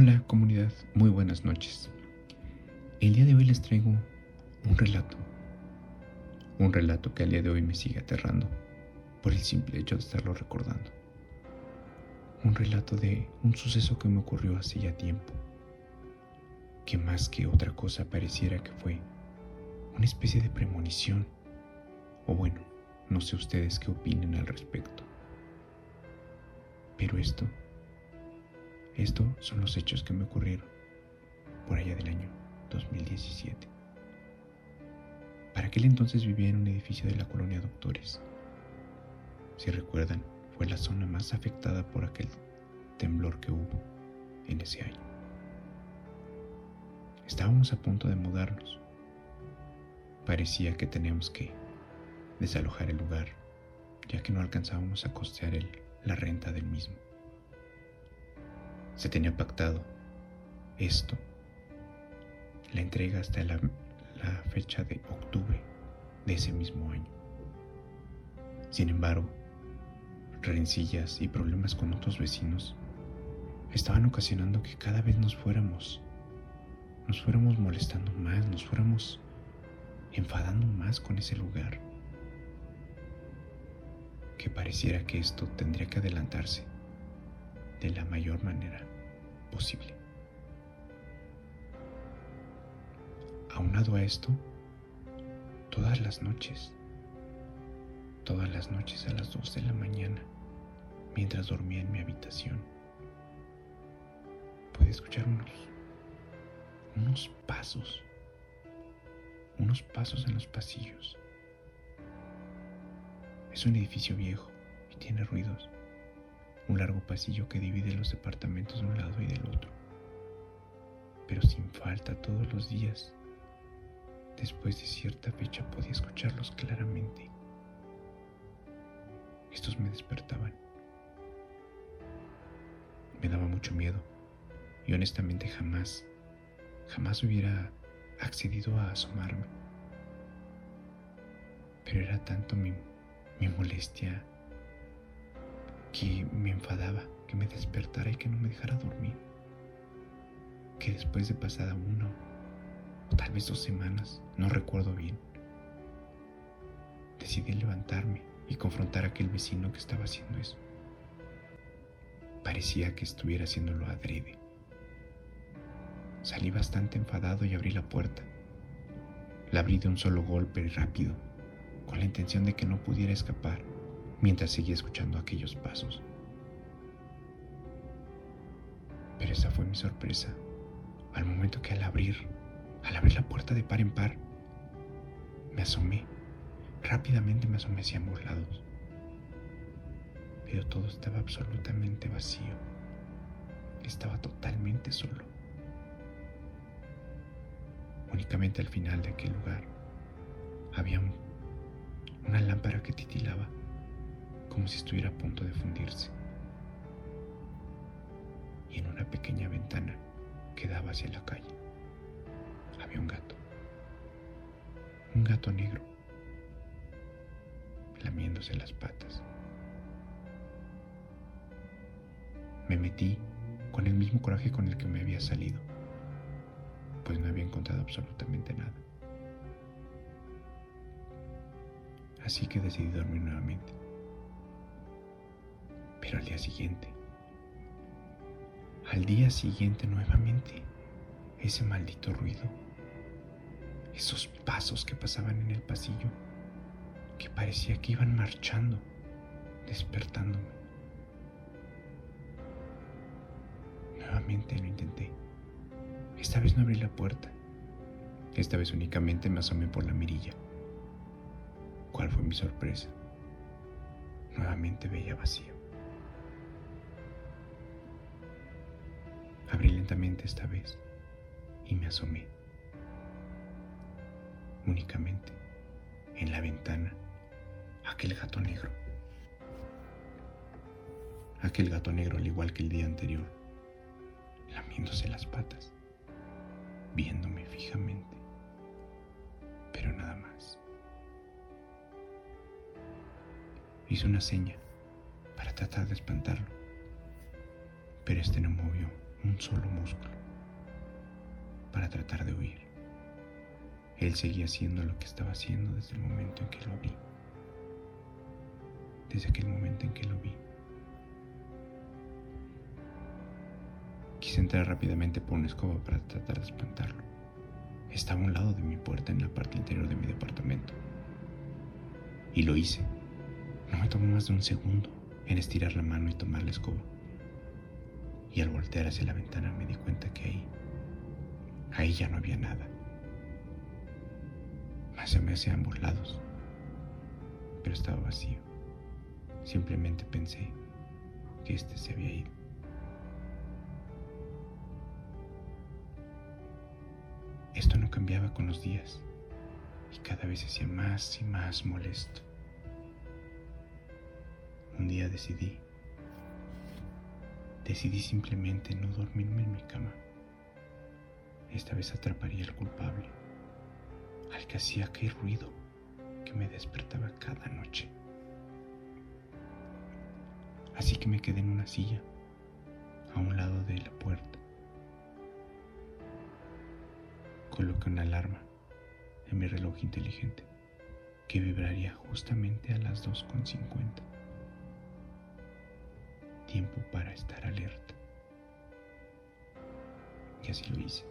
Hola comunidad, muy buenas noches. El día de hoy les traigo un relato. Un relato que al día de hoy me sigue aterrando por el simple hecho de estarlo recordando. Un relato de un suceso que me ocurrió hace ya tiempo. Que más que otra cosa pareciera que fue una especie de premonición. O bueno, no sé ustedes qué opinen al respecto. Pero esto estos son los hechos que me ocurrieron por allá del año 2017. Para aquel entonces vivía en un edificio de la colonia Doctores. Si recuerdan, fue la zona más afectada por aquel temblor que hubo en ese año. Estábamos a punto de mudarnos. Parecía que teníamos que desalojar el lugar, ya que no alcanzábamos a costear la renta del mismo se tenía pactado esto, la entrega hasta la, fecha de octubre de ese mismo año. Sin embargo, rencillas y problemas con otros vecinos estaban ocasionando que cada vez nos fuéramos, nos fuéramos molestando más, nos fuéramos enfadando más con ese lugar, que pareciera que esto tendría que adelantarse de la mayor manera posible. Aunado a esto, todas las noches, todas las noches a las 2 de la mañana, mientras dormía en mi habitación, pude escuchar unos, unos pasos, unos pasos en los pasillos. Es un edificio viejo y tiene ruidos un largo pasillo que divide los departamentos de un lado y del otro. Pero sin falta todos los días, después de cierta fecha podía escucharlos claramente. Estos me despertaban. Me daba mucho miedo y honestamente jamás, jamás hubiera accedido a asomarme. Pero era tanto mi, mi molestia que me enfadaba, que me despertara y que no me dejara dormir. Que después de pasada uno o tal vez dos semanas, no recuerdo bien, decidí levantarme y confrontar a aquel vecino que estaba haciendo eso. Parecía que estuviera haciéndolo adrede. Salí bastante enfadado y abrí la puerta. La abrí de un solo golpe rápido, con la intención de que no pudiera escapar mientras seguía escuchando aquellos pasos. Pero esa fue mi sorpresa al momento que al abrir, al abrir la puerta de par en par, me asomé, rápidamente me asomé hacia ambos lados. Pero todo estaba absolutamente vacío. Estaba totalmente solo. Únicamente al final de aquel lugar había una lámpara que titilaba como si estuviera a punto de fundirse. Y en una pequeña ventana que daba hacia la calle había un gato. Un gato negro, lamiéndose las patas. Me metí con el mismo coraje con el que me había salido, pues no había encontrado absolutamente nada. Así que decidí dormir nuevamente. Al día siguiente, al día siguiente nuevamente, ese maldito ruido, esos pasos que pasaban en el pasillo, que parecía que iban marchando, despertándome. Nuevamente lo intenté. Esta vez no abrí la puerta. Esta vez únicamente me asomé por la mirilla. ¿Cuál fue mi sorpresa? Nuevamente veía vacío. Esta vez y me asomé. Únicamente en la ventana aquel gato negro. Aquel gato negro al igual que el día anterior, lamiéndose las patas, viéndome fijamente, pero nada más. Hice una seña para tratar de espantarlo, pero este no movió un solo músculo para tratar de huir. Él seguía haciendo lo que estaba haciendo desde el momento en que lo vi. Desde aquel momento en que lo vi. Quise entrar rápidamente por una escoba para tratar de espantarlo. Estaba a un lado de mi puerta en la parte interior de mi departamento. Y lo hice. No me tomó más de un segundo en estirar la mano y tomar la escoba. Y al voltear hacia la ventana me di cuenta que ahí, ahí ya no había nada. Me hacía ambos lados, pero estaba vacío. Simplemente pensé que este se había ido. Esto no cambiaba con los días y cada vez se hacía más y más molesto. Un día decidí, decidí simplemente no dormirme en mi cama. Esta vez atraparía al culpable, al que hacía aquel ruido que me despertaba cada noche. Así que me quedé en una silla, a un lado de la puerta. Coloqué una alarma en mi reloj inteligente que vibraría justamente a las 2.50 tiempo para estar alerta. Y así lo hice.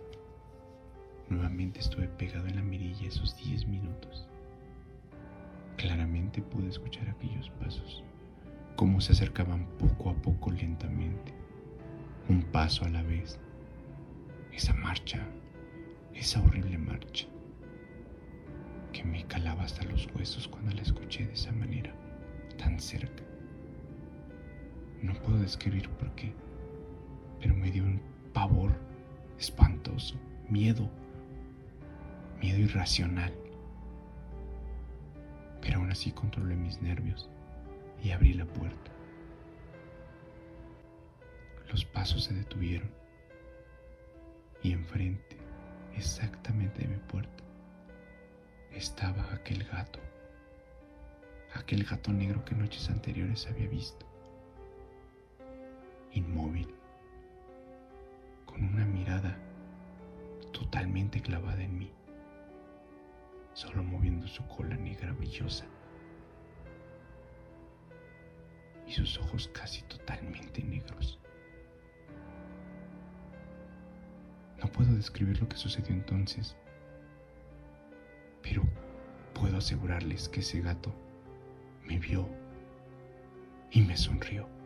Nuevamente estuve pegado en la mirilla esos 10 minutos. Claramente pude escuchar aquellos pasos, cómo se acercaban poco a poco lentamente, un paso a la vez. Esa marcha, esa horrible marcha, que me calaba hasta los huesos cuando la escuché de esa manera, tan cerca. No puedo describir por qué, pero me dio un pavor espantoso, miedo, miedo irracional. Pero aún así controlé mis nervios y abrí la puerta. Los pasos se detuvieron y enfrente, exactamente de mi puerta, estaba aquel gato, aquel gato negro que noches anteriores había visto inmóvil, con una mirada totalmente clavada en mí, solo moviendo su cola negra brillosa y sus ojos casi totalmente negros. No puedo describir lo que sucedió entonces, pero puedo asegurarles que ese gato me vio y me sonrió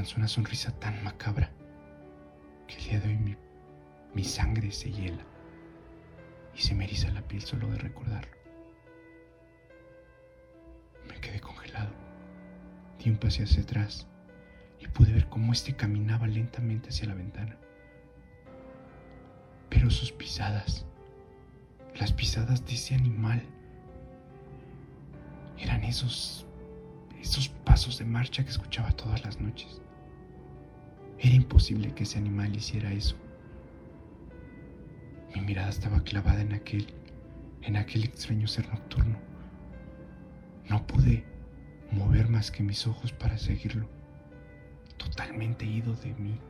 me lanzó una sonrisa tan macabra que el día de hoy mi, sangre se hiela y se me eriza la piel solo de recordarlo. Me quedé congelado, di un paseo hacia atrás y pude ver cómo éste caminaba lentamente hacia la ventana. Pero sus pisadas, las pisadas de ese animal, eran esos esos pasos de marcha que escuchaba todas las noches. Era imposible que ese animal hiciera eso. Mi mirada estaba clavada en aquel, en aquel extraño ser nocturno. No pude mover más que mis ojos para seguirlo, totalmente ido de mí,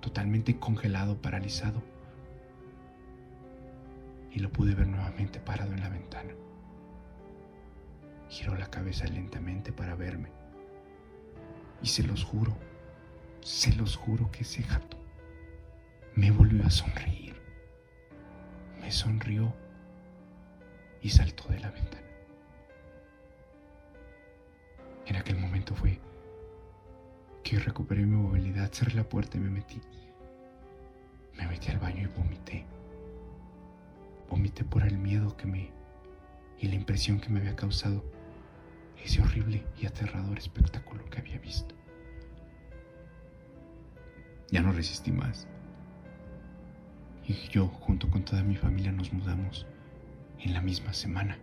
totalmente congelado, paralizado. Y lo pude ver nuevamente parado en la ventana. Giró la cabeza lentamente para verme. Y se los juro, se los juro que ese gato me volvió a sonreír. Me sonrió y saltó de la ventana. En aquel momento fue que recuperé mi movilidad, cerré la puerta y me metí. Me metí al baño y vomité. Vomité por el miedo que me y la impresión que me había causado ese horrible y aterrador espectáculo que había visto. Ya no resistí más. Y yo, junto con toda mi familia, nos mudamos en la misma semana,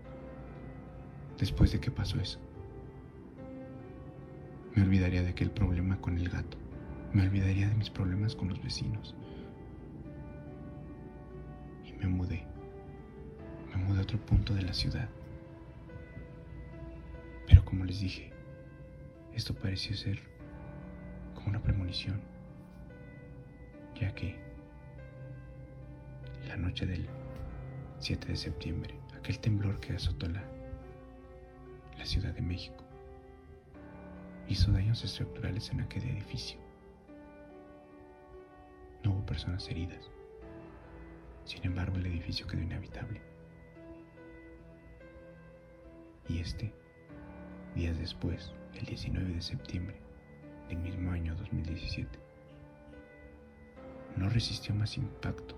después de que pasó eso. Me olvidaría de aquel problema con el gato. Me olvidaría de mis problemas con los vecinos. Y me mudé. Me mudé a otro punto de la ciudad como les dije, esto pareció ser como una premonición, ya que la noche del 7 de septiembre, aquel temblor que azotó la, la Ciudad de México, hizo daños estructurales en aquel edificio. No hubo personas heridas. Sin embargo, el edificio quedó inhabitable. Y este, días después, el 19 de septiembre del mismo año 2017, no resistió más impacto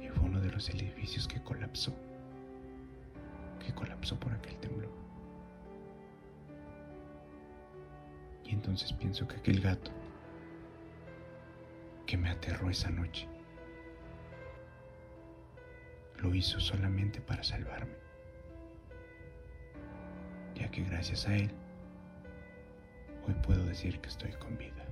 y fue uno de los edificios que colapsó, que colapsó por aquel temblor. Y entonces pienso que aquel gato que me aterró esa noche lo hizo solamente para salvarme, ya que gracias a él hoy puedo decir que estoy con vida.